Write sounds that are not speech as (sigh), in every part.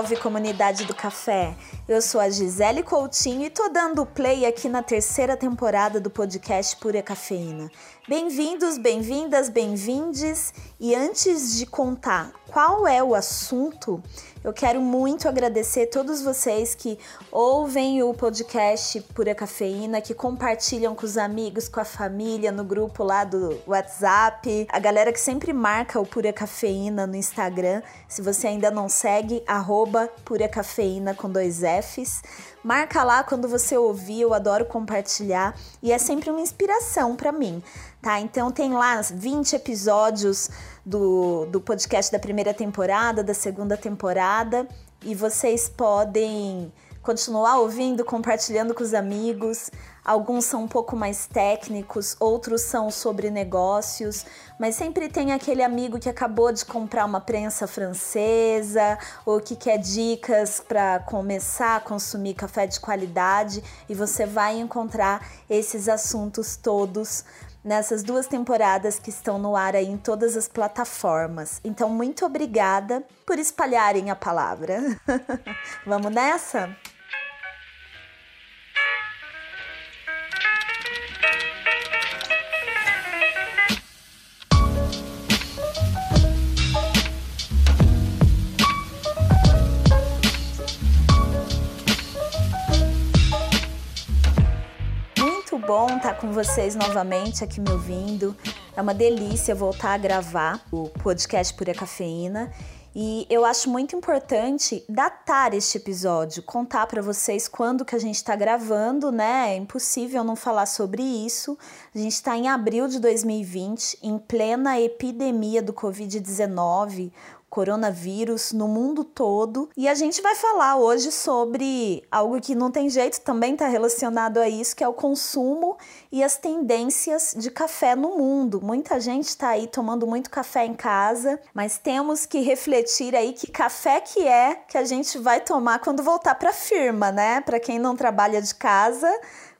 Salve, comunidade do café! Eu sou a Gisele Coutinho e tô dando play aqui na terceira temporada do podcast Pura Cafeína. Bem-vindos, bem-vindas, bem-vindes. E antes de contar qual é o assunto, eu quero muito agradecer todos vocês que ouvem o podcast Pura Cafeína, que compartilham com os amigos, com a família, no grupo lá do WhatsApp. A galera que sempre marca o Pura Cafeína no Instagram. Se você ainda não segue, arroba Pura Cafeína com dois Fs. Marca lá quando você ouvir, eu adoro compartilhar e é sempre uma inspiração para mim, tá? Então tem lá 20 episódios do, do podcast da primeira temporada, da segunda temporada, e vocês podem continuar ouvindo, compartilhando com os amigos. Alguns são um pouco mais técnicos, outros são sobre negócios, mas sempre tem aquele amigo que acabou de comprar uma prensa francesa ou que quer dicas para começar a consumir café de qualidade e você vai encontrar esses assuntos todos nessas duas temporadas que estão no ar aí em todas as plataformas. Então, muito obrigada por espalharem a palavra. (laughs) Vamos nessa? Bom estar com vocês novamente aqui me ouvindo. É uma delícia voltar a gravar o podcast Pura Cafeína. E eu acho muito importante datar este episódio, contar para vocês quando que a gente está gravando, né? É impossível não falar sobre isso. A gente está em abril de 2020, em plena epidemia do Covid-19, coronavírus no mundo todo. E a gente vai falar hoje sobre algo que não tem jeito, também está relacionado a isso, que é o consumo e as tendências de café no mundo. Muita gente está aí tomando muito café em casa, mas temos que refletir aí que café que é que a gente vai tomar quando voltar para a firma, né? Para quem não trabalha de casa,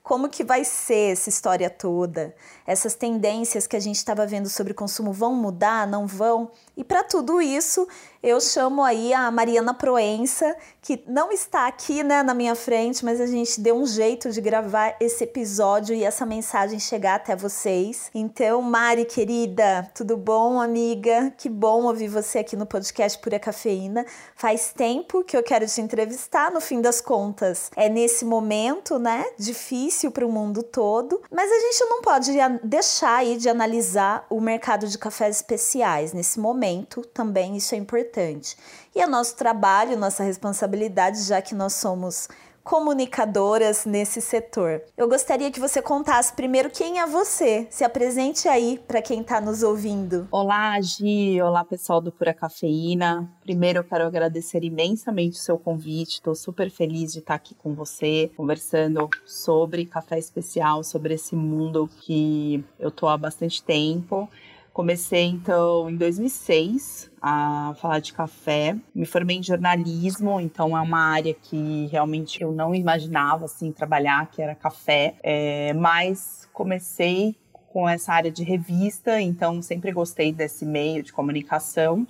como que vai ser essa história toda? Essas tendências que a gente estava vendo sobre consumo vão mudar, não vão? E para tudo isso, eu chamo aí a Mariana Proença, que não está aqui né, na minha frente, mas a gente deu um jeito de gravar esse episódio e essa mensagem chegar até vocês. Então, Mari, querida, tudo bom, amiga? Que bom ouvir você aqui no podcast Pura Cafeína. Faz tempo que eu quero te entrevistar, no fim das contas. É nesse momento, né, difícil para o mundo todo, mas a gente não pode deixar aí de analisar o mercado de cafés especiais nesse momento também isso é importante. E é nosso trabalho, nossa responsabilidade, já que nós somos comunicadoras nesse setor. Eu gostaria que você contasse primeiro quem é você. Se apresente aí para quem está nos ouvindo. Olá, Gi. Olá, pessoal do Pura Cafeína. Primeiro, eu quero agradecer imensamente o seu convite. Estou super feliz de estar aqui com você, conversando sobre café especial, sobre esse mundo que eu estou há bastante tempo. Comecei então em 2006 a falar de café. Me formei em jornalismo, então é uma área que realmente eu não imaginava assim trabalhar, que era café. É, mas comecei com essa área de revista, então sempre gostei desse meio de comunicação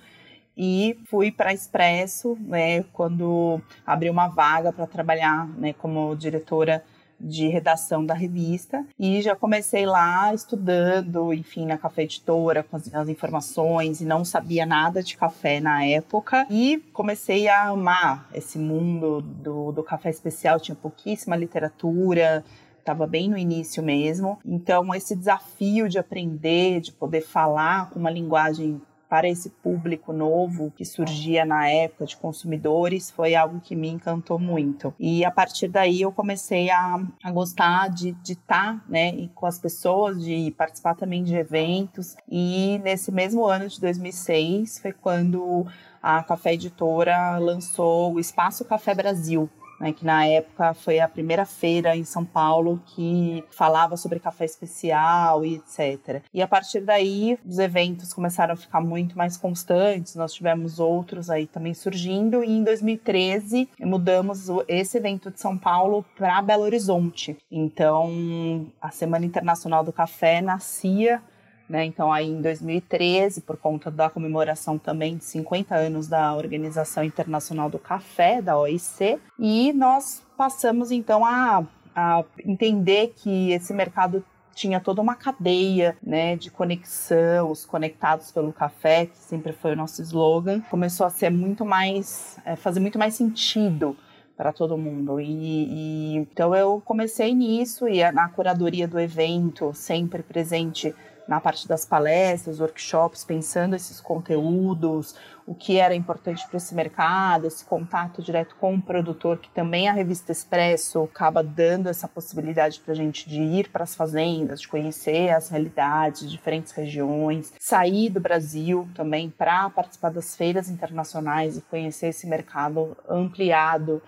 e fui para Expresso, né, quando abriu uma vaga para trabalhar, né, como diretora de redação da revista e já comecei lá estudando, enfim, na café editora, com as, as, informações e não sabia nada de café na época e comecei a amar esse mundo do, do café especial, tinha pouquíssima literatura, estava bem no início mesmo. Então, esse desafio de aprender, de poder falar com uma linguagem para esse público novo que surgia na época de consumidores foi algo que me encantou muito. E a partir daí eu comecei a, a gostar de estar tá, né, com as pessoas, de participar também de eventos. E nesse mesmo ano de 2006 foi quando a Café Editora lançou o Espaço Café Brasil, né, que na época foi a primeira feira em São Paulo que falava sobre café especial e etc. E a partir daí, os eventos começaram a ficar muito mais constantes, nós tivemos outros aí também surgindo, e em 2013 mudamos esse evento de São Paulo para Belo Horizonte. Então, a Semana Internacional do Café nascia Né? Então, aí em 2013, por conta da comemoração também de 50 anos da Organização Internacional do Café, da OIC, e nós passamos então a, a entender que esse mercado tinha toda uma cadeia né, de conexão, os conectados pelo café, que sempre foi o nosso slogan, começou a ser muito mais, é, fazer muito mais sentido para todo mundo. E, e, então eu comecei nisso e na curadoria do evento, sempre presente na parte das palestras, workshops, pensando esses conteúdos, o que era importante para esse mercado, esse contato direto com o produtor, que também a revista Expresso acaba dando essa possibilidade para a gente de ir para as fazendas, de conhecer as realidades de diferentes regiões, sair do Brasil também para participar das feiras internacionais e conhecer esse mercado ampliado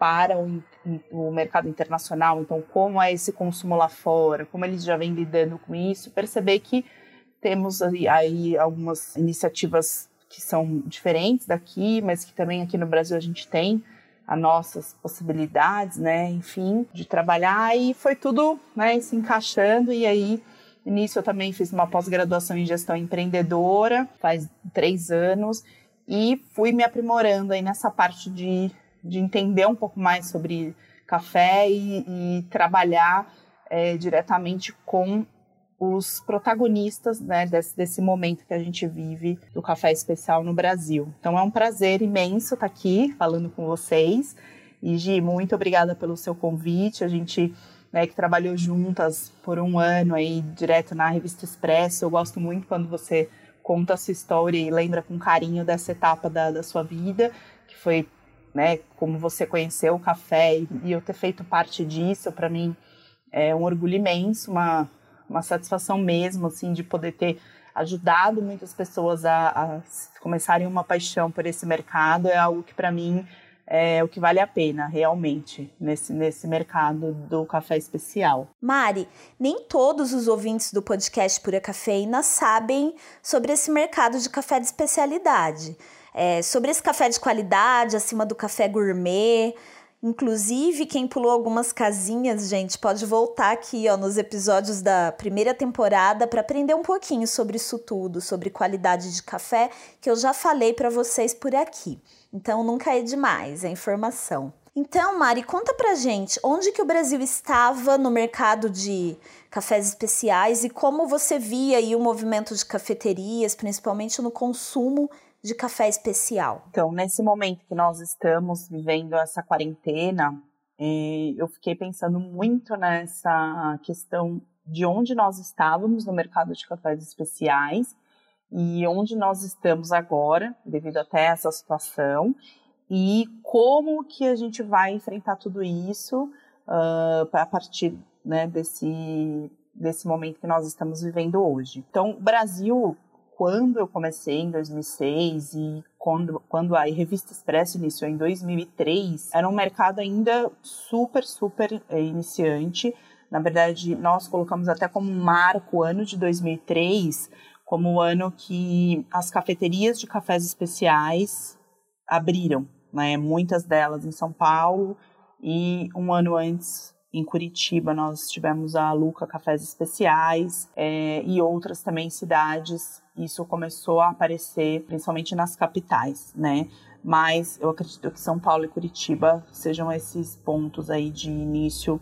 para o, o, mercado internacional, então como é esse consumo lá fora, como eles já vêm lidando com isso, perceber que temos aí, aí algumas iniciativas que são diferentes daqui, mas que também aqui no Brasil a gente tem as nossas possibilidades, né, enfim, de trabalhar e foi tudo, né, se encaixando e aí Nisso eu também fiz uma pós-graduação em gestão empreendedora, faz três anos, e fui me aprimorando aí nessa parte de de entender um pouco mais sobre café e, e trabalhar é, diretamente com os protagonistas né, desse, desse momento que a gente vive do café especial no Brasil. Então é um prazer imenso estar aqui falando com vocês. E Gi, muito obrigada pelo seu convite. A gente né, que trabalhou juntas por um ano aí direto na revista Expresso. Eu gosto muito quando você conta a sua história e lembra com carinho dessa etapa da, da sua vida, que foi né, como você conheceu o café e, eu ter feito parte disso, para mim é um orgulho imenso, uma, uma satisfação mesmo, assim, de poder ter ajudado muitas pessoas a, a começarem uma paixão por esse mercado, é algo que para mim é o que vale a pena realmente nesse, nesse mercado do café especial. Mari, nem todos os ouvintes do podcast Pura Cafeína sabem sobre esse mercado de café de especialidade é, sobre esse café de qualidade, acima do café gourmet. Inclusive, quem pulou algumas casinhas, gente, pode voltar aqui ó, nos episódios da primeira temporada para aprender um pouquinho sobre isso tudo, sobre qualidade de café, que eu já falei para vocês por aqui. Então, nunca é demais a informação. Então, Mari, conta pra gente onde que o Brasil estava no mercado de cafés especiais e como você via aí o movimento de cafeterias, principalmente no consumo de café especial? Então, nesse momento que nós estamos vivendo essa quarentena, é, eu fiquei pensando muito nessa questão de onde nós estávamos no mercado de cafés especiais e onde nós estamos agora, devido até essa situação, e como que a gente vai enfrentar tudo isso uh, a partir né, desse, desse momento que nós estamos vivendo hoje. Então, Brasil quando eu comecei em 2006 e quando, quando a Revista Expresso iniciou em 2003, era um mercado ainda super, super é, iniciante. Na verdade, nós colocamos até como marco o ano de 2003 como o ano que as cafeterias de cafés especiais abriram, né? Muitas delas em São Paulo e um ano antes em Curitiba nós tivemos a Luca Cafés Especiais é, e outras também cidades isso começou a aparecer principalmente nas capitais, né? Mas eu acredito que São Paulo e Curitiba sejam esses pontos aí de início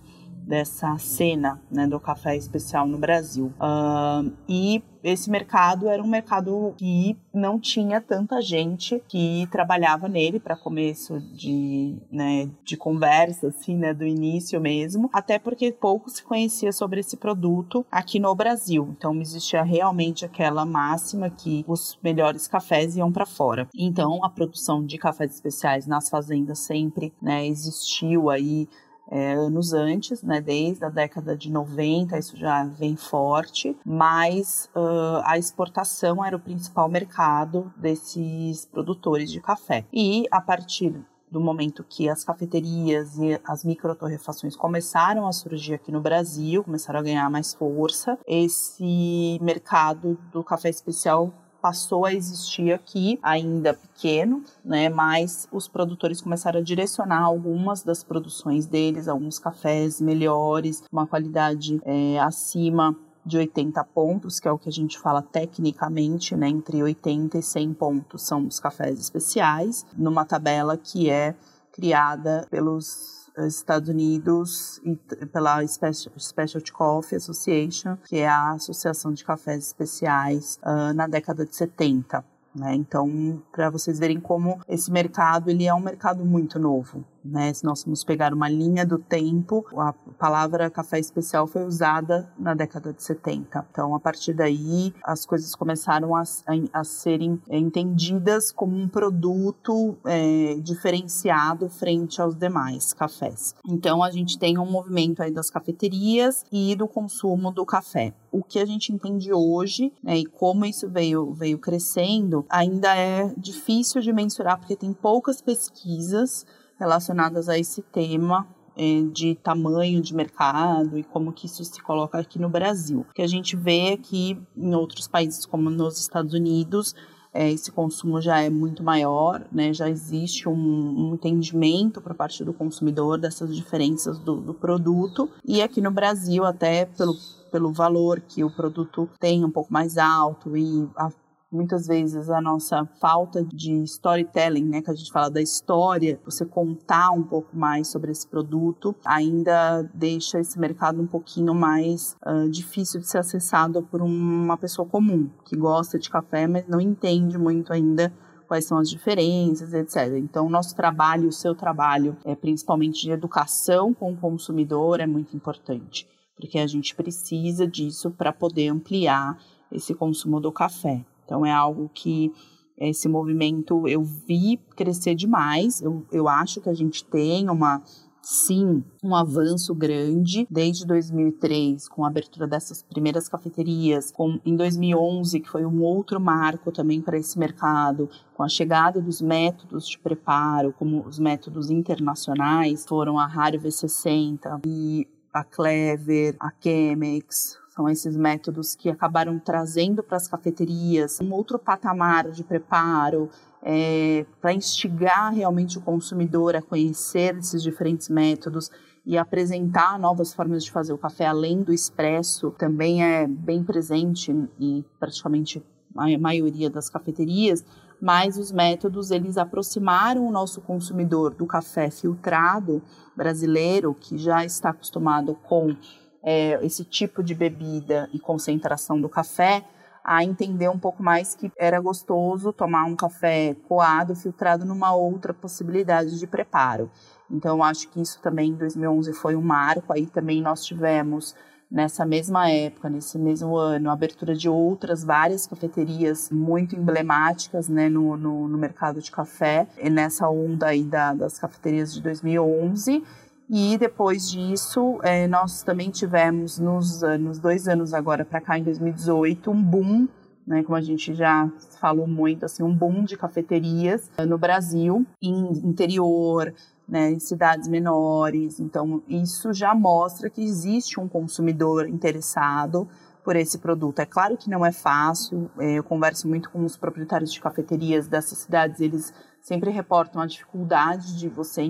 dessa cena né, do café especial no Brasil. Uh, e esse mercado era um mercado que não tinha tanta gente que trabalhava nele para começo de, né, de conversa, assim, né, do início mesmo, até porque pouco se conhecia sobre esse produto aqui no Brasil. Então existia realmente aquela máxima que os melhores cafés iam para fora. Então a produção de cafés especiais nas fazendas sempre né, existiu aí é, anos antes, né, desde a década de 90, isso já vem forte, mas uh, a exportação era o principal mercado desses produtores de café. E a partir do momento que as cafeterias e as microtorrefações começaram a surgir aqui no Brasil, começaram a ganhar mais força, esse mercado do café especial passou a existir aqui, ainda pequeno, né? Mas os produtores começaram a direcionar algumas das produções deles, alguns cafés melhores, uma qualidade é, acima de 80 pontos, que é o que a gente fala tecnicamente, né, entre 80 e 100 pontos são os cafés especiais, numa tabela que é criada pelos Estados Unidos e pela Specialty Coffee Association, que é a Associação de Cafés Especiais, uh, na década de 70. Né? Então, para vocês verem como esse mercado ele é um mercado muito novo. Né? Se nós formos pegar uma linha do tempo, a palavra café especial foi usada na década de 70. Então, a partir daí, as coisas começaram a, a, a serem entendidas como um produto é, diferenciado frente aos demais cafés. Então, a gente tem um movimento aí das cafeterias e do consumo do café. O que a gente entende hoje né, e como isso veio, veio crescendo ainda é difícil de mensurar porque tem poucas pesquisas relacionadas a esse tema é, de tamanho de mercado e como que isso se coloca aqui no Brasil. O que a gente vê aqui em outros países, como nos Estados Unidos, é, esse consumo já é muito maior, né? já existe um, um entendimento por parte do consumidor dessas diferenças do, do produto. E aqui no Brasil, até pelo, pelo valor que o produto tem um pouco mais alto e a muitas vezes a nossa falta de storytelling, né, que a gente fala da história, você contar um pouco mais sobre esse produto, ainda deixa esse mercado um pouquinho mais uh, difícil de ser acessado por uma pessoa comum que gosta de café, mas não entende muito ainda quais são as diferenças, etc. Então, o nosso trabalho, o seu trabalho, é principalmente de educação com o consumidor, é muito importante, porque a gente precisa disso para poder ampliar esse consumo do café. Então é algo que esse movimento eu vi crescer demais. Eu, eu acho que a gente tem uma sim um avanço grande desde 2003 com a abertura dessas primeiras cafeterias, com, em 2011 que foi um outro marco também para esse mercado, com a chegada dos métodos de preparo, como os métodos internacionais foram a Rario V60 e a Clever, a Chemex, são esses métodos que acabaram trazendo para as cafeterias um outro patamar de preparo, é, para instigar realmente o consumidor a conhecer esses diferentes métodos e apresentar novas formas de fazer o café além do expresso também é bem presente em praticamente a maioria das cafeterias, mas os métodos eles aproximaram o nosso consumidor do café filtrado brasileiro que já está acostumado com é, esse tipo de bebida e concentração do café, a entender um pouco mais que era gostoso tomar um café coado, filtrado numa outra possibilidade de preparo. Então, acho que isso também em 2011 foi um marco. Aí também nós tivemos nessa mesma época, nesse mesmo ano, a abertura de outras várias cafeterias muito emblemáticas né, no, no, no mercado de café, e nessa onda aí da, das cafeterias de 2011. E depois disso, é, nós também tivemos nos anos, dois anos agora para cá, em 2018, um boom, né, como a gente já falou muito, assim, um boom de cafeterias no Brasil, em interior, né, em cidades menores. Então, isso já mostra que existe um consumidor interessado por esse produto. É claro que não é fácil, é, eu converso muito com os proprietários de cafeterias dessas cidades, eles sempre reportam a dificuldade de você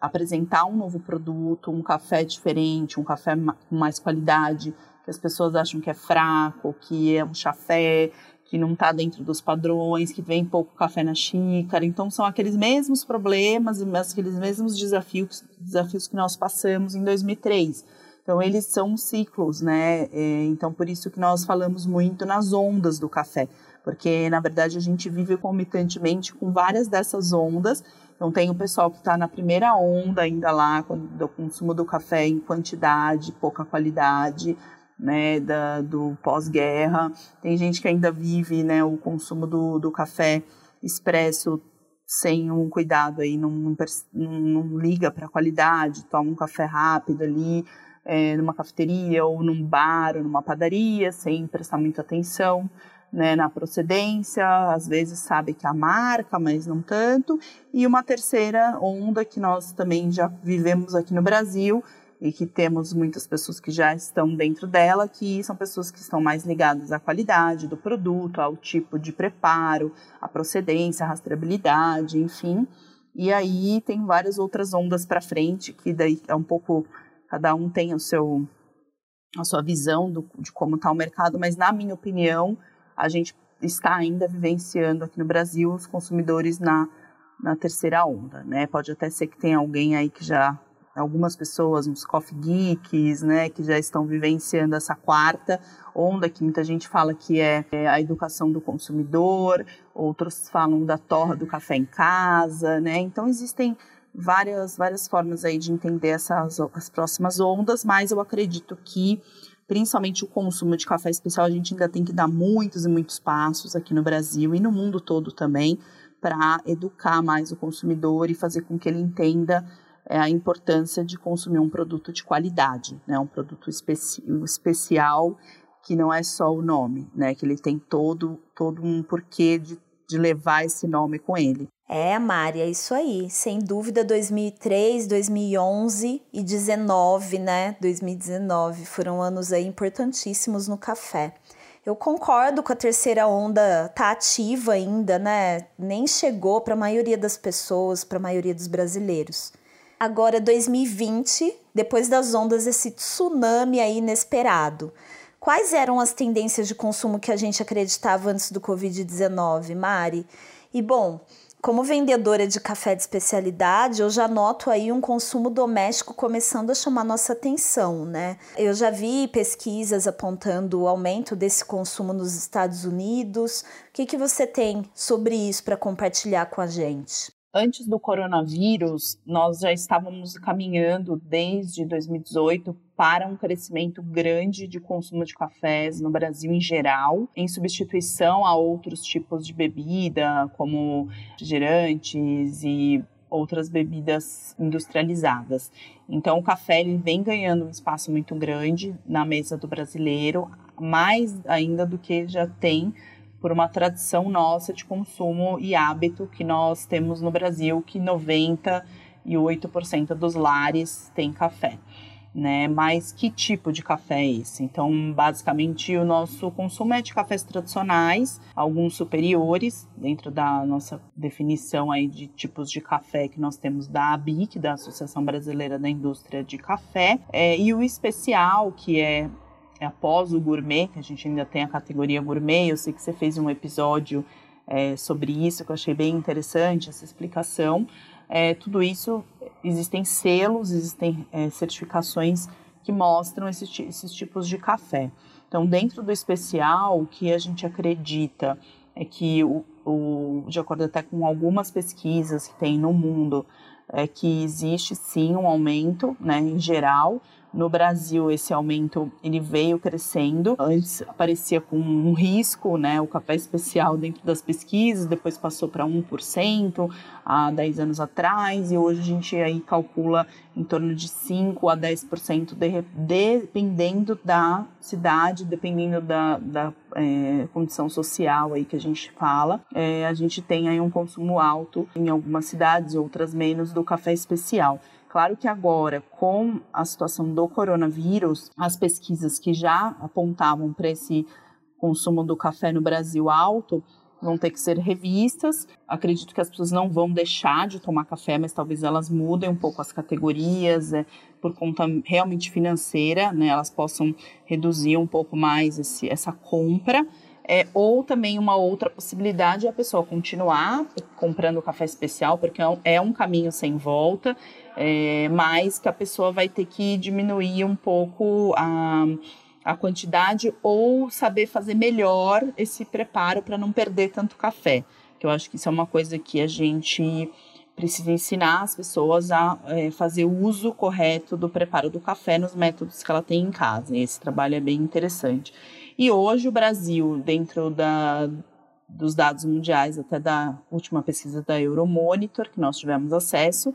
apresentar um novo produto, um café diferente, um café com mais qualidade, que as pessoas acham que é fraco, que é um chafé, que não está dentro dos padrões, que vem pouco café na xícara. Então, são aqueles mesmos problemas, aqueles mesmos desafios, desafios que nós passamos em 2003. Então, eles são ciclos, né? É, então, por isso que nós falamos muito nas ondas do café, porque, na verdade, a gente vive comitantemente com várias dessas ondas então tem o pessoal que está na primeira onda ainda lá do consumo do café em quantidade, pouca qualidade, né, da, do pós-guerra. Tem gente que ainda vive, né, o consumo do, do café expresso sem um cuidado aí, não, não, não liga para a qualidade, toma um café rápido ali, é, numa cafeteria ou num bar ou numa padaria, sem prestar muita atenção né, na procedência, às vezes sabe que a marca, mas não tanto. E uma terceira onda que nós também já vivemos aqui no Brasil e que temos muitas pessoas que já estão dentro dela, que são pessoas que estão mais ligadas à qualidade do produto, ao tipo de preparo, à procedência, à rastreabilidade, enfim. E aí tem várias outras ondas para frente, que daí é um pouco, cada um tem o seu a sua visão do, de como está o mercado, mas na minha opinião, a gente está ainda vivenciando aqui no Brasil os consumidores na, na terceira onda, né? Pode até ser que tenha alguém aí que já algumas pessoas, uns coffee geeks, né, que já estão vivenciando essa quarta onda, que muita gente fala que é, é, a educação do consumidor, outros falam da torra do café em casa, né, então existem várias, várias formas aí de entender essas as próximas ondas, mas eu acredito que principalmente o consumo de café especial, a gente ainda tem que dar muitos e muitos passos aqui no Brasil e no mundo todo também para educar mais o consumidor e fazer com que ele entenda é a importância de consumir um produto de qualidade, né? Um produto especi especial que não é só o nome, né? Que ele tem todo, todo um porquê de, de levar esse nome com ele. É, Mari, é isso aí. Sem dúvida, 2003, 2011 e 19, né? 2019 foram anos aí importantíssimos no café. Eu concordo com a terceira onda, tá ativa ainda, né? Nem chegou para a maioria das pessoas, para a maioria dos brasileiros. Agora 2020, depois das ondas, esse tsunami aí inesperado. Quais eram as tendências de consumo que a gente acreditava antes do Covid-19, Mari? E bom, como vendedora de café de especialidade, eu já noto aí um consumo doméstico começando a chamar nossa atenção, né? Eu já vi pesquisas apontando o aumento desse consumo nos Estados Unidos. O que, que você tem sobre isso para compartilhar com a gente? Antes do coronavírus, nós já estávamos caminhando desde 2018 para um crescimento grande de consumo de cafés no Brasil em geral, em substituição a outros tipos de bebida, como refrigerantes e outras bebidas industrializadas. Então, o café ele vem ganhando um espaço muito grande na mesa do brasileiro, mais ainda do que já tem por uma tradição nossa de consumo e hábito que nós temos no Brasil, que 98% dos lares tem café. Né? Mas que tipo de café é esse? Então, basicamente, o nosso consumo é de cafés tradicionais, alguns superiores, dentro da nossa definição aí de tipos de café que nós temos da ABIC, da Associação Brasileira da Indústria de Café, é, e o especial, que é é após o gourmet, que a gente ainda tem a categoria gourmet. Eu sei que você fez um episódio é, sobre isso, que eu achei bem interessante, essa explicação. É, tudo isso, existem selos, existem é, certificações que mostram esses, esses tipos de café. Então, dentro do especial, o que a gente acredita é que, o, o, de acordo até com algumas pesquisas que tem no mundo, é que existe sim um aumento, né, em geral, no Brasil, esse aumento ele veio crescendo. Antes aparecia com um risco, né, o café especial dentro das pesquisas, depois passou para 1% há 10 anos atrás, e hoje a gente aí calcula em torno de 5 a 10%, de, dependendo da cidade, dependendo da, da é, condição social aí que a gente fala. É, a gente tem aí um consumo alto em algumas cidades, outras menos, do café especial. Claro que agora, com a situação do coronavírus, as pesquisas que já apontavam para esse consumo do café no Brasil alto vão ter que ser revistas. Acredito que as pessoas não vão deixar de tomar café, mas talvez elas mudem um pouco as categorias, é, por conta realmente financeira, né? Elas possam reduzir um pouco mais esse, essa compra. É, ou também uma outra possibilidade é a pessoa continuar comprando café especial, porque é um, é um caminho sem volta, é, que a pessoa vai ter que diminuir um pouco a, a quantidade ou saber fazer melhor esse preparo para não perder tanto café. Que eu acho que isso é uma coisa que a gente precisa ensinar as pessoas a é, fazer o uso correto do preparo do café nos métodos que ela tem em casa. E esse trabalho é bem interessante. E hoje o Brasil, dentro da, dos dados mundiais, até da última pesquisa da Euromonitor, que nós tivemos acesso,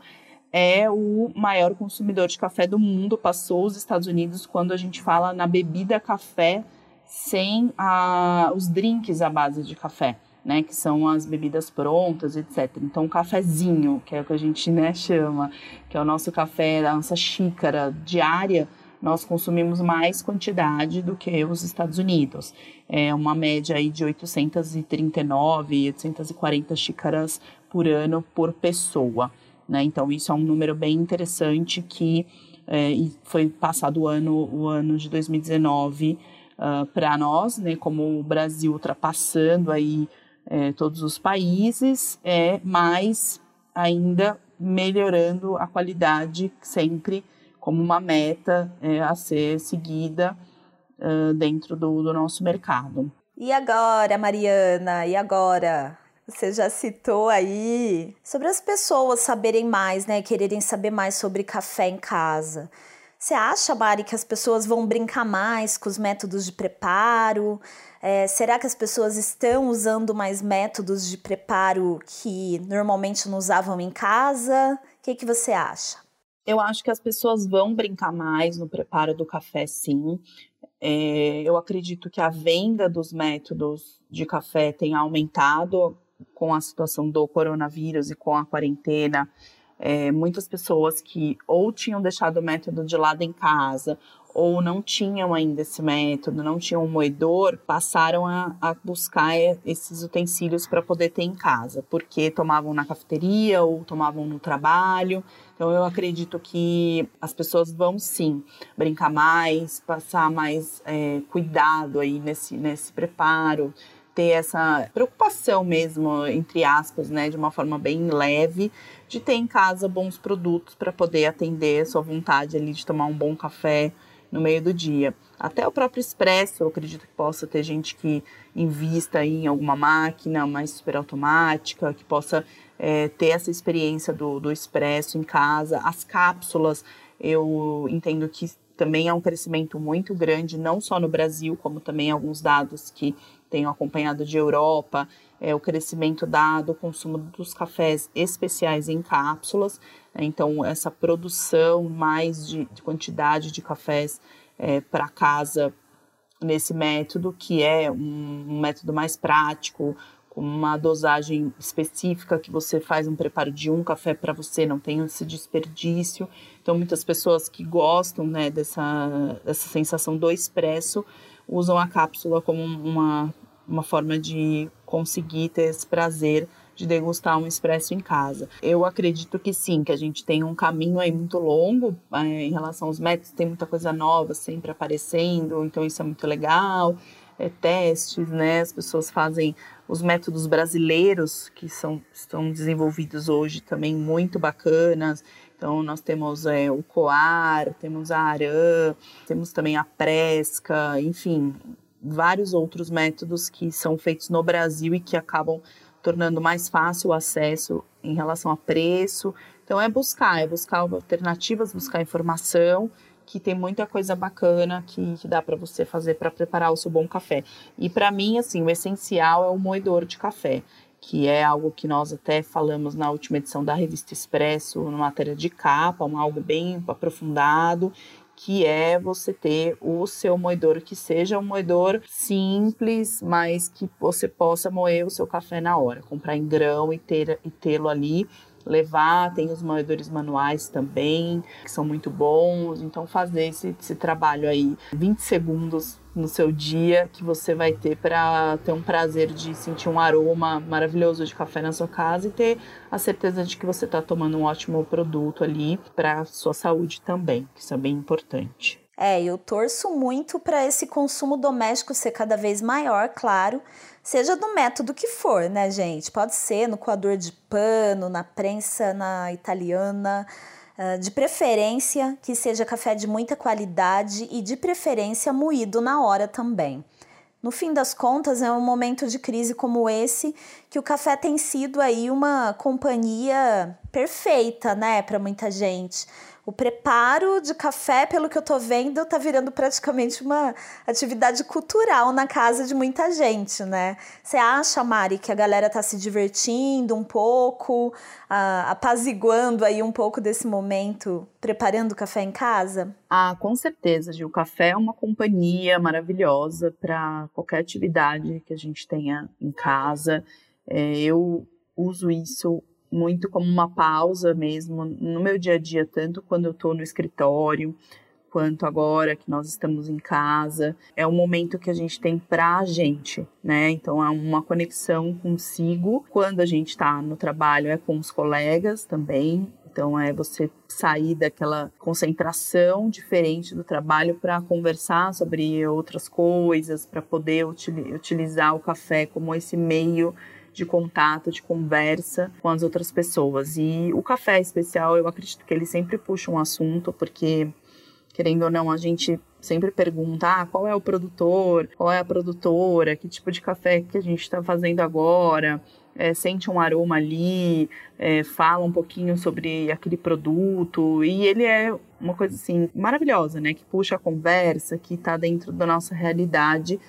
é o maior consumidor de café do mundo, passou os Estados Unidos quando a gente fala na bebida café sem a, os drinks à base de café, né, que são as bebidas prontas, etc. Então, o cafezinho, que é o que a gente né, chama, que é o nosso café, a nossa xícara diária, nós consumimos mais quantidade do que os Estados Unidos. É uma média aí de 839, 840 xícaras por ano por pessoa. Né? Então, isso é um número bem interessante que é, foi passado o ano, o ano de 2019 uh, para nós, né, como o Brasil ultrapassando aí é, todos os países, é mais ainda melhorando a qualidade sempre como uma meta é, a ser seguida uh, dentro do, do nosso mercado. E agora, Mariana? E agora? Você já citou aí sobre as pessoas saberem mais, né? Quererem saber mais sobre café em casa. Você acha, Mari, que as pessoas vão brincar mais com os métodos de preparo? É, será que as pessoas estão usando mais métodos de preparo que normalmente não usavam em casa? O que, que você acha? Eu acho que as pessoas vão brincar mais no preparo do café, sim. É, eu acredito que a venda dos métodos de café tem aumentado com a situação do coronavírus e com a quarentena. É, muitas pessoas que ou tinham deixado o método de lado em casa ou não tinham ainda esse método, não tinham um moedor, passaram a, a buscar esses utensílios para poder ter em casa, porque tomavam na cafeteria ou tomavam no trabalho. Então eu acredito que as pessoas vão sim brincar mais, passar mais é, cuidado aí nesse, nesse preparo, ter essa preocupação mesmo, entre aspas, né, de uma forma bem leve, de ter em casa bons produtos para poder atender a sua vontade ali de tomar um bom café no meio do dia. Até o próprio expresso, eu acredito que possa ter gente que invista em alguma máquina mais super automática, que possa é, ter essa experiência do, do expresso em casa. As cápsulas, eu entendo que também é um crescimento muito grande, não só no Brasil, como também alguns dados que tenho acompanhado de Europa, é o crescimento dado do consumo dos cafés especiais em cápsulas. Né? Então, essa produção mais de, de quantidade de cafés é, para casa nesse método, que é um, um método mais prático, com uma dosagem específica que você faz um preparo de um café para você, não tem esse desperdício. Então, muitas pessoas que gostam né, dessa, dessa sensação do expresso usam a cápsula como uma, uma forma de conseguir ter esse prazer de degustar um expresso em casa. Eu acredito que sim, que a gente tem um caminho aí muito longo é, em relação aos métodos, tem muita coisa nova sempre aparecendo, então isso é muito legal. É, testes, né? As pessoas fazem os métodos brasileiros que são, estão desenvolvidos hoje também muito bacanas. Então, nós temos é, o coar, temos a arã, temos também a presca, enfim, vários outros métodos que são feitos no Brasil e que acabam tornando mais fácil o acesso em relação a preço. Então, é buscar, é buscar alternativas, buscar informação, que tem muita coisa bacana que, que dá para você fazer para preparar o seu bom café. E para mim, assim, o essencial é o moedor de café que é algo que nós até falamos na última edição da revista Expresso, na matéria de capa, um algo bem aprofundado, que é você ter o seu moedor que seja um moedor simples, mas que você possa moer o seu café na hora, comprar em grão e ter e tê-lo ali levar, tem os moedores manuais também, que são muito bons. Então, fazer esse, esse trabalho aí, 20 segundos no seu dia que você vai ter para ter um prazer de sentir um aroma maravilhoso de café na sua casa e ter a certeza de que você está tomando um ótimo produto ali para sua saúde também, que isso é bem importante. É, eu torço muito para esse consumo doméstico ser cada vez maior, claro, seja do método que for, né, gente? Pode ser no coador de pano, na prensa, na italiana, de preferência que seja café de muita qualidade e de preferência moído na hora também. No fim das contas, é um momento de crise como esse que o café tem sido aí uma companhia perfeita, né, para muita gente o preparo de café, pelo que eu tô vendo, tá virando praticamente uma atividade cultural na casa de muita gente, né? Você acha, Mari, que a galera tá se divertindo um pouco, apaziguando aí um pouco desse momento, preparando o café em casa? Ah, com certeza, Gil. O café é uma companhia maravilhosa para qualquer atividade que a gente tenha em casa. É, eu uso isso muito como uma pausa mesmo no meu dia a dia, tanto quando eu estou no escritório, quanto agora que nós estamos em casa. É um momento que a gente tem para a gente, né? Então é uma conexão consigo. Quando a gente está no trabalho, é com os colegas também. Então é você sair daquela concentração diferente do trabalho para conversar sobre outras coisas, para poder util utilizar o café como esse meio de contato, de conversa com as outras pessoas. E o café especial, eu acredito que ele sempre puxa um assunto, porque, querendo ou não, a gente sempre pergunta ah, qual é o produtor, qual é a produtora, que tipo de café que a gente está fazendo agora é, sente um aroma ali, é, fala um pouquinho sobre aquele produto e ele é uma coisa assim maravilhosa, né? Que puxa a conversa, que está dentro da nossa realidade.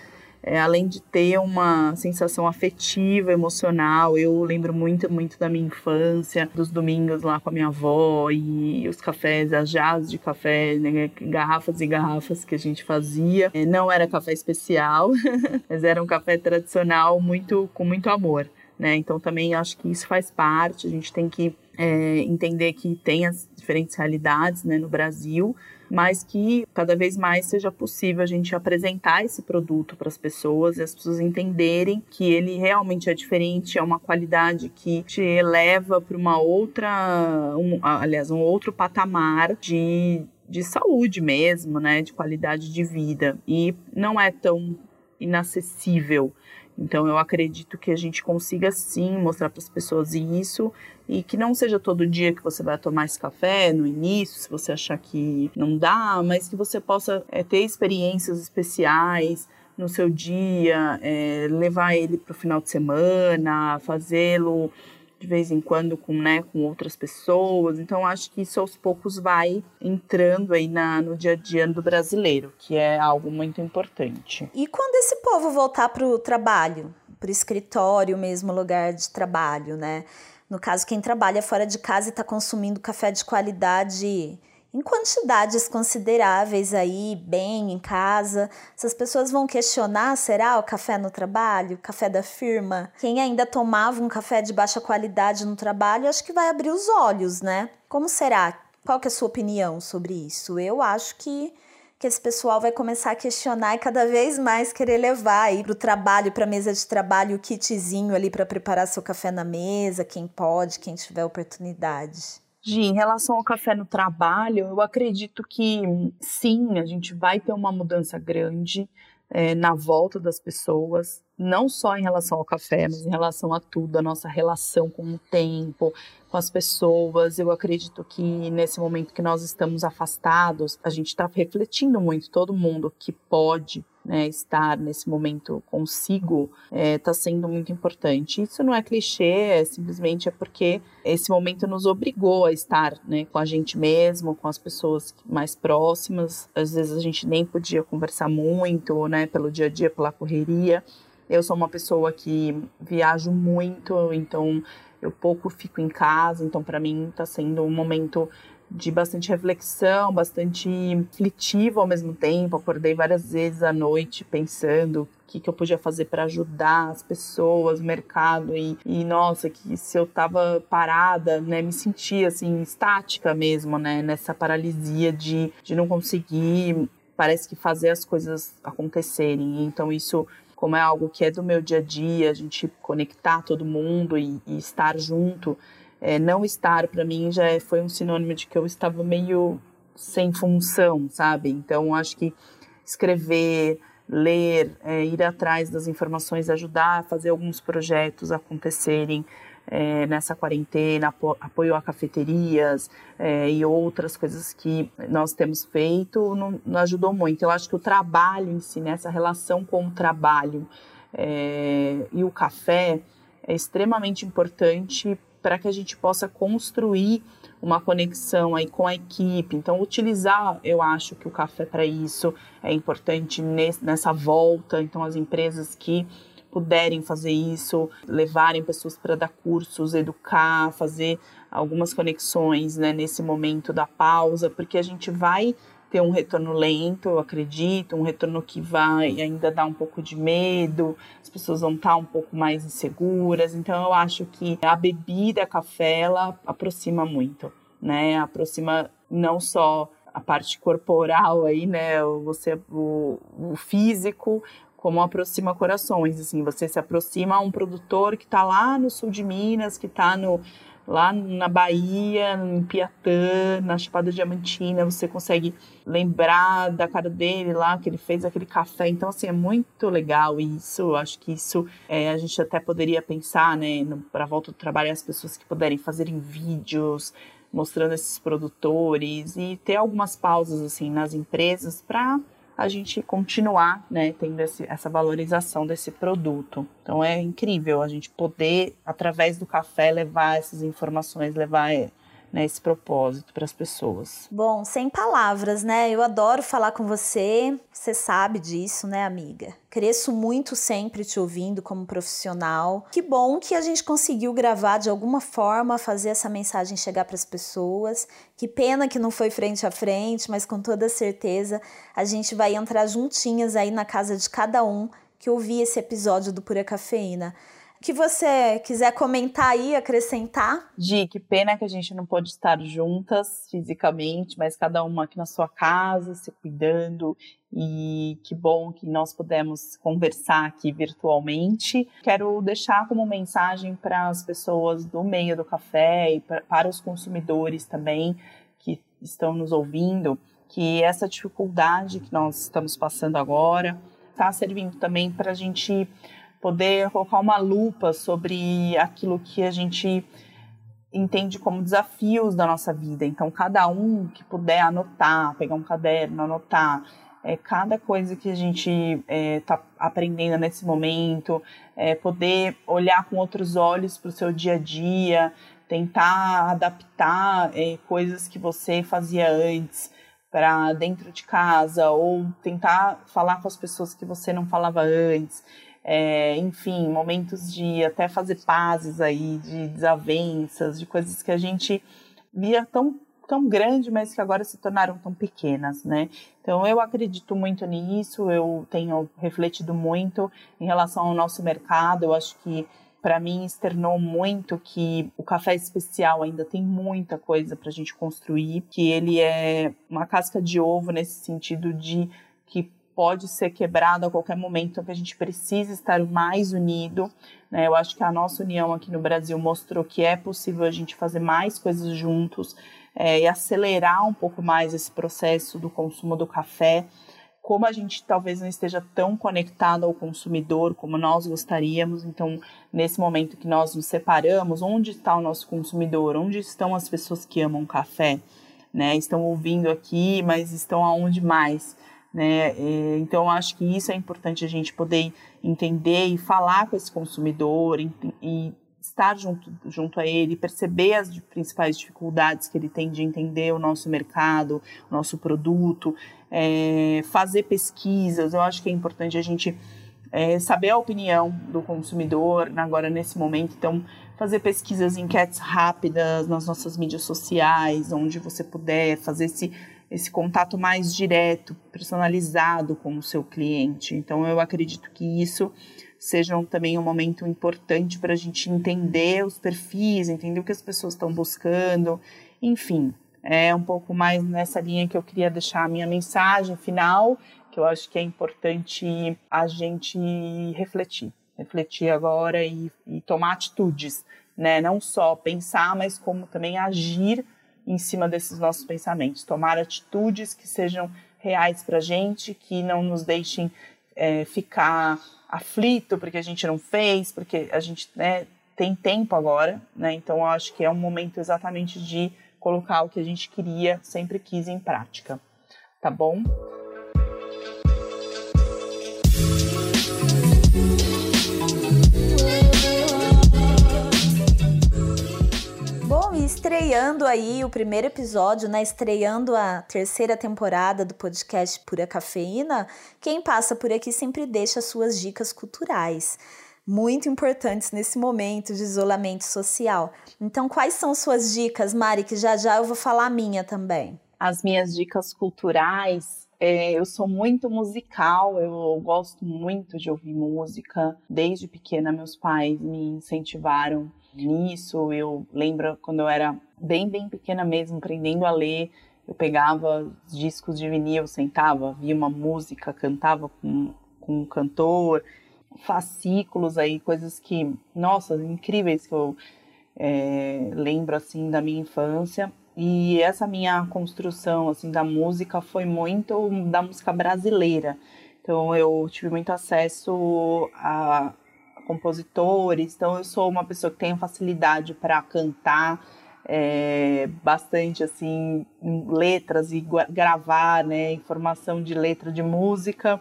É, além de ter uma sensação afetiva, emocional, eu lembro muito, muito da minha infância, dos domingos lá com a minha avó e os cafés, as jazz de café, né, garrafas e garrafas que a gente fazia. É, não era café especial, (laughs) mas era um café tradicional muito com muito amor né? Então também acho que isso faz parte, a gente tem que é, entender que tem as diferentes realidades né, no Brasil, mas que cada vez mais seja possível a gente apresentar esse produto para as pessoas e as pessoas entenderem que ele realmente é diferente, é uma qualidade que te eleva para uma outra, um, aliás, um outro patamar de, de saúde mesmo, né, de qualidade de vida. E não é tão inacessível. Então eu acredito que a gente consiga sim mostrar para as pessoas isso e que não seja todo dia que você vai tomar esse café no início, se você achar que não dá, mas que você possa é, ter experiências especiais no seu dia, é, levar ele para o final de semana, fazê-lo de vez em quando com, né, com outras pessoas. Então, acho que isso aos poucos vai entrando aí na, no dia a dia do brasileiro, que é algo muito importante. E quando esse povo voltar para o trabalho, para o escritório mesmo, lugar de trabalho, né? No caso, quem trabalha fora de casa e está consumindo café de qualidade em quantidades consideráveis aí, bem em casa. Essas pessoas vão questionar: será o café no trabalho, o café da firma? Quem ainda tomava um café de baixa qualidade no trabalho, acho que vai abrir os olhos, né? Como será? Qual que é a sua opinião sobre isso? Eu acho que que esse pessoal vai começar a questionar e cada vez mais querer levar aí para o trabalho, para a mesa de trabalho, o kitzinho ali para preparar seu café na mesa, quem pode, quem tiver oportunidade. Gi, em relação ao café no trabalho, eu acredito que sim, a gente vai ter uma mudança grande é, na volta das pessoas, não só em relação ao café, mas em relação a tudo, a nossa relação com o tempo, com as pessoas. Eu acredito que nesse momento que nós estamos afastados, a gente está refletindo muito, todo mundo que pode né, estar nesse momento consigo está é, tá sendo muito importante. Isso não é clichê, é simplesmente é porque esse momento nos obrigou a estar né, com a gente mesmo, com as pessoas mais próximas. Às vezes a gente nem podia conversar muito, né, pelo dia a dia, pela correria. Eu sou uma pessoa que viajo muito, então eu pouco fico em casa, então para mim está sendo um momento de bastante reflexão, bastante aflitivo ao mesmo tempo. Acordei várias vezes à noite pensando o que, que eu podia fazer para ajudar as pessoas, o mercado e, e, nossa, que se eu tava parada, né, me sentia assim estática mesmo, né, nessa paralisia de, de não conseguir, parece que fazer as coisas acontecerem. Então isso como é algo que é do meu dia a dia, a gente conectar todo mundo e, e estar junto, é, não estar para mim já é, foi um sinônimo de que eu estava meio sem função, sabe? Então acho que escrever, ler, é, ir atrás das informações, ajudar a fazer alguns projetos acontecerem é, nessa quarentena, apo apoio a cafeterias é, e outras coisas que nós temos feito, não, não, ajudou muito. Eu acho que o trabalho em si, nessa né, relação com o trabalho é, e o café é extremamente importante para que a gente possa construir uma conexão aí com a equipe. Então, utilizar, eu acho que o café para isso é importante nessa volta. Então, as empresas que puderem fazer isso, levarem pessoas para dar cursos, educar, fazer algumas conexões né, nesse momento da pausa, porque a gente vai ter um retorno lento, eu acredito, um retorno que vai ainda dar um pouco de medo, as pessoas vão estar um pouco mais inseguras. Então eu acho que a bebida, café, ela aproxima muito, né? Aproxima não só a parte corporal aí, né? Você o, o físico, como aproxima corações, assim, você se aproxima a um produtor que está lá no sul de Minas, que está no lá na Bahia, em Piatã, na Chapada Diamantina, você consegue lembrar da cara dele lá, que ele fez aquele café. Então, assim, é muito legal isso. Acho que isso é, a gente até poderia pensar, né, para a volta do trabalho, as pessoas que puderem fazerem vídeos mostrando esses produtores e ter algumas pausas, assim, nas empresas para a gente continuar né, tendo esse, essa valorização desse produto. Então é incrível a gente poder, através do café, levar essas informações, levar é, né, esse propósito para as pessoas. Bom, sem palavras, né? Eu adoro falar com você, você sabe disso, né, amiga? Cresço muito sempre te ouvindo como profissional. Que bom que a gente conseguiu gravar de alguma forma, fazer essa mensagem chegar para as pessoas. Que pena que não foi frente a frente, mas com toda certeza a gente vai entrar juntinhas aí na casa de cada um que ouvir esse episódio do Pura Cafeína que você quiser comentar aí, acrescentar. Gi, que pena que a gente não pode estar juntas fisicamente, mas cada uma aqui na sua casa, se cuidando. E que bom que nós pudemos conversar aqui virtualmente. Quero deixar como mensagem para as pessoas do meio do café e para os consumidores também que estão nos ouvindo, que essa dificuldade que nós estamos passando agora está servindo também para a gente poder colocar uma lupa sobre aquilo que a gente entende como desafios da nossa vida. Então, cada um que puder anotar, pegar um caderno, anotar, é, cada coisa que a gente está é, tá aprendendo nesse momento, é, poder olhar com outros olhos para o seu dia a dia, tentar adaptar é, coisas que você fazia antes para dentro de casa ou tentar falar com as pessoas que você não falava antes é, enfim, momentos de até fazer pazes aí, de desavenças, de coisas que a gente via tão tão grande, mas que agora se tornaram tão pequenas, né? Então eu acredito muito nisso, eu tenho refletido muito em relação ao nosso mercado, eu acho que para mim externou muito que o café especial ainda tem muita coisa para a gente construir, que ele é uma casca de ovo nesse sentido de que pode ser quebrado a qualquer momento, que a gente precisa estar mais unido. Né? Eu acho que a nossa união aqui no Brasil mostrou que é possível a gente fazer mais coisas juntos é, e acelerar um pouco mais esse processo do consumo do café. Como a gente talvez não esteja tão conectado ao consumidor como nós gostaríamos, então, nesse momento que nós nos separamos, onde está o nosso consumidor? Onde estão as pessoas que amam café? Né? Estão ouvindo aqui, mas estão aonde mais? Né? Então, acho que isso é importante a gente poder entender e falar com esse consumidor e, e estar junto, junto a ele, perceber as principais dificuldades que ele tem de entender o nosso mercado, o nosso produto, é, fazer pesquisas. Eu acho que é importante a gente é, saber a opinião do consumidor agora nesse momento. Então, fazer pesquisas, enquetes rápidas nas nossas mídias sociais, onde você puder fazer esse esse contato mais direto, personalizado com o seu cliente. Então, eu acredito que isso seja também um momento importante para a gente entender os perfis, entender o que as pessoas estão buscando, enfim. É um pouco mais nessa linha que eu queria deixar a minha mensagem final, que eu acho que é importante a gente refletir. Refletir agora e, e tomar atitudes, né? Não só pensar, mas como também agir em cima desses nossos pensamentos, tomar atitudes que sejam reais para a gente, que não nos deixem é, ficar aflito porque a gente não fez, porque a gente né, tem tempo agora, né? Então acho que é um momento exatamente de colocar o que a gente queria, sempre quis em prática, tá bom? Estreando aí o primeiro episódio, né? Estreando a terceira temporada do podcast Pura Cafeína, quem passa por aqui sempre deixa suas dicas culturais, muito importantes nesse momento de isolamento social. Então, quais são suas dicas, Mari? Que já já eu vou falar a minha também. As minhas dicas culturais é, eu sou muito musical, eu gosto muito de ouvir música. Desde pequena, meus pais me incentivaram nisso. Eu lembro quando eu era bem, bem pequena mesmo, aprendendo a ler, eu pegava discos de vinil, sentava, via uma música, cantava com, com um cantor, fascículos aí, coisas que, nossa, incríveis que eu é, lembro assim da minha infância. E essa minha construção assim da música foi muito da música brasileira. Então eu tive muito acesso a compositores. Então eu sou uma pessoa que tem facilidade para cantar é, bastante assim letras e gravar, né, informação de letra de música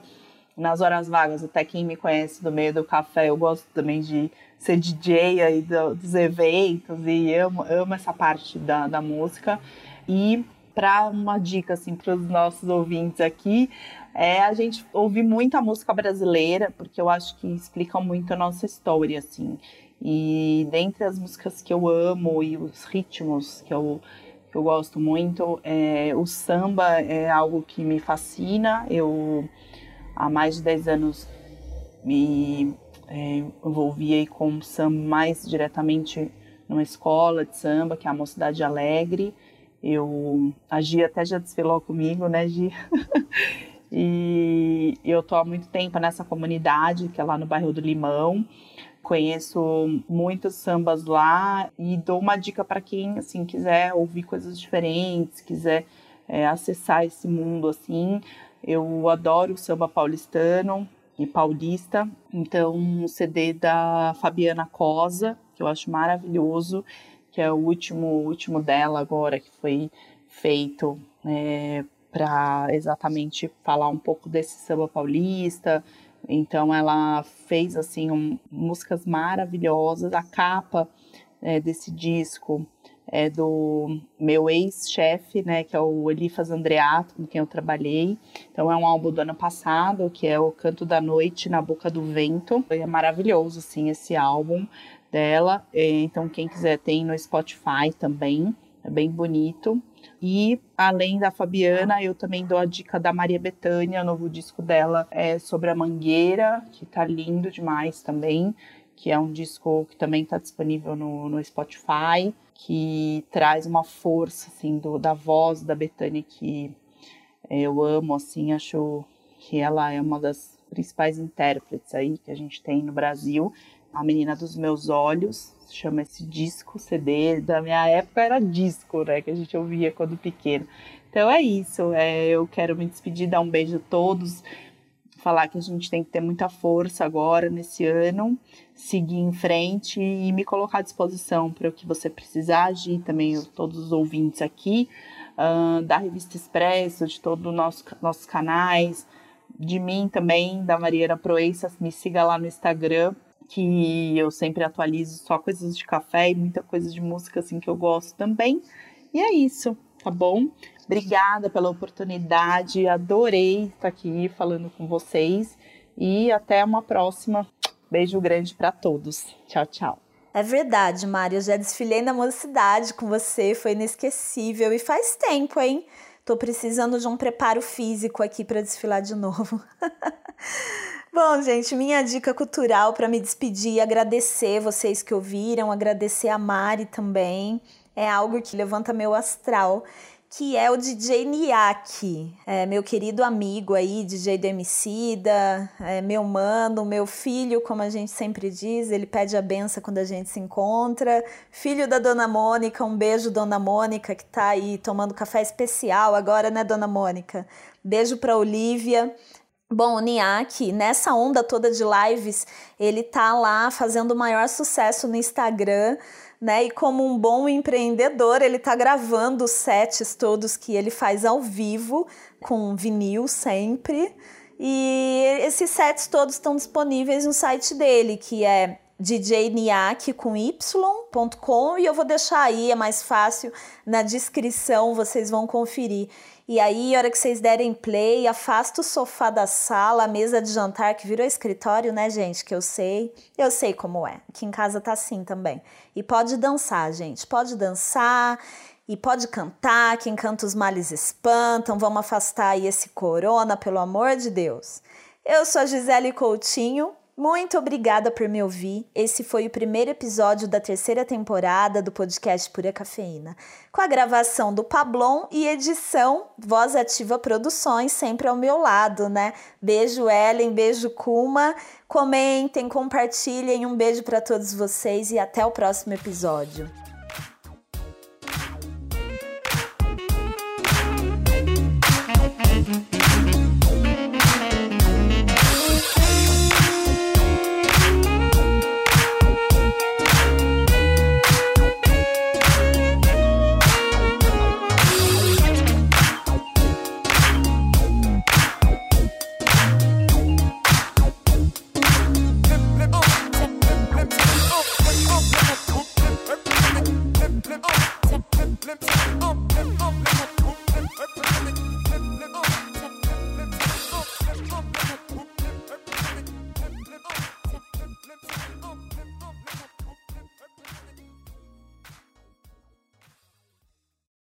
nas horas vagas. Até quem me conhece do meio do café, eu gosto também de ser DJ aí do, dos eventos e amo, amo essa parte da, da música. E para uma dica assim para os nossos ouvintes aqui, é a gente ouvir muita música brasileira, porque eu acho que explica muito a nossa história assim. E dentre as músicas que eu amo e os ritmos que eu, que eu gosto muito, é, o samba é algo que me fascina. Eu, há mais de 10 anos, me é, envolvi aí com samba mais diretamente numa escola de samba, que é a Mocidade Alegre. Eu, a Gia até já desfilou comigo, né, Gia? (laughs) e eu tô há muito tempo nessa comunidade, que é lá no bairro do Limão. Conheço muitos sambas lá e dou uma dica para quem assim quiser ouvir coisas diferentes, quiser é, acessar esse mundo assim. Eu adoro o samba paulistano e paulista. Então, um CD da Fabiana Cosa, que eu acho maravilhoso, que é o último, último dela agora, que foi feito é, para exatamente falar um pouco desse samba paulista, então ela fez assim um, músicas maravilhosas. A capa é, desse disco é do meu ex-chefe, né, que é o Elifas Andreato, com quem eu trabalhei. Então é um álbum do ano passado, que é o Canto da Noite na Boca do Vento. É maravilhoso, assim, esse álbum dela. É, então quem quiser tem no Spotify também, é bem bonito. E além da Fabiana, eu também dou a dica da Maria Bethânia, o novo disco dela é sobre a Mangueira, que tá lindo demais também, que é um disco que também está disponível no, no Spotify, que traz uma força assim do, da voz da Bethânia que eu amo, assim, acho que ela é uma das principais intérpretes aí que a gente tem no Brasil. A Menina dos Meus Olhos, chama esse disco, CD, da minha época era disco, né, que a gente ouvia quando pequeno. Então é isso, é, eu quero me despedir, dar um beijo a todos, falar que a gente tem que ter muita força agora, nesse ano, seguir em frente e me colocar à disposição para o que você precisar, agir também todos os ouvintes aqui, uh, da Revista Expresso, de todos os nosso, nossos canais, de mim também, da Mariana Proença, me siga lá no Instagram, que eu sempre atualizo só coisas de café e muita coisa de música assim que eu gosto também. E é isso, tá bom? Obrigada pela oportunidade, adorei estar aqui falando com vocês e até uma próxima. Beijo grande para todos. Tchau, tchau. É verdade, Mário. Eu já desfilei na mocidade com você, foi inesquecível e faz tempo, hein? Tô precisando de um preparo físico aqui para desfilar de novo. (laughs) Bom, gente, minha dica cultural para me despedir, agradecer vocês que ouviram, agradecer a Mari também. É algo que levanta meu astral, que é o DJ Niak, é, meu querido amigo aí, DJ do Emicida, é, meu mano, meu filho, como a gente sempre diz, ele pede a benção quando a gente se encontra. Filho da Dona Mônica, um beijo, Dona Mônica, que tá aí tomando café especial agora, né, Dona Mônica? Beijo para Olivia. Bom, o Niak, nessa onda toda de lives, ele tá lá fazendo o maior sucesso no Instagram, né? E como um bom empreendedor, ele tá gravando os sets todos que ele faz ao vivo, com vinil sempre. E esses sets todos estão disponíveis no site dele, que é djniak com y.com e eu vou deixar aí, é mais fácil, na descrição vocês vão conferir. E aí, a hora que vocês derem play, afasta o sofá da sala, a mesa de jantar, que virou escritório, né, gente? Que eu sei. Eu sei como é. Aqui em casa tá assim também. E pode dançar, gente. Pode dançar e pode cantar. Quem canta os males espantam. Vamos afastar aí esse corona, pelo amor de Deus. Eu sou a Gisele Coutinho muito obrigada por me ouvir. Esse foi o primeiro episódio da terceira temporada do podcast Pura Cafeína, com a gravação do Pablon e edição Voz Ativa Produções, sempre ao meu lado, né? Beijo, Ellen, beijo, Kuma. Comentem, compartilhem. Um beijo para todos vocês e até o próximo episódio.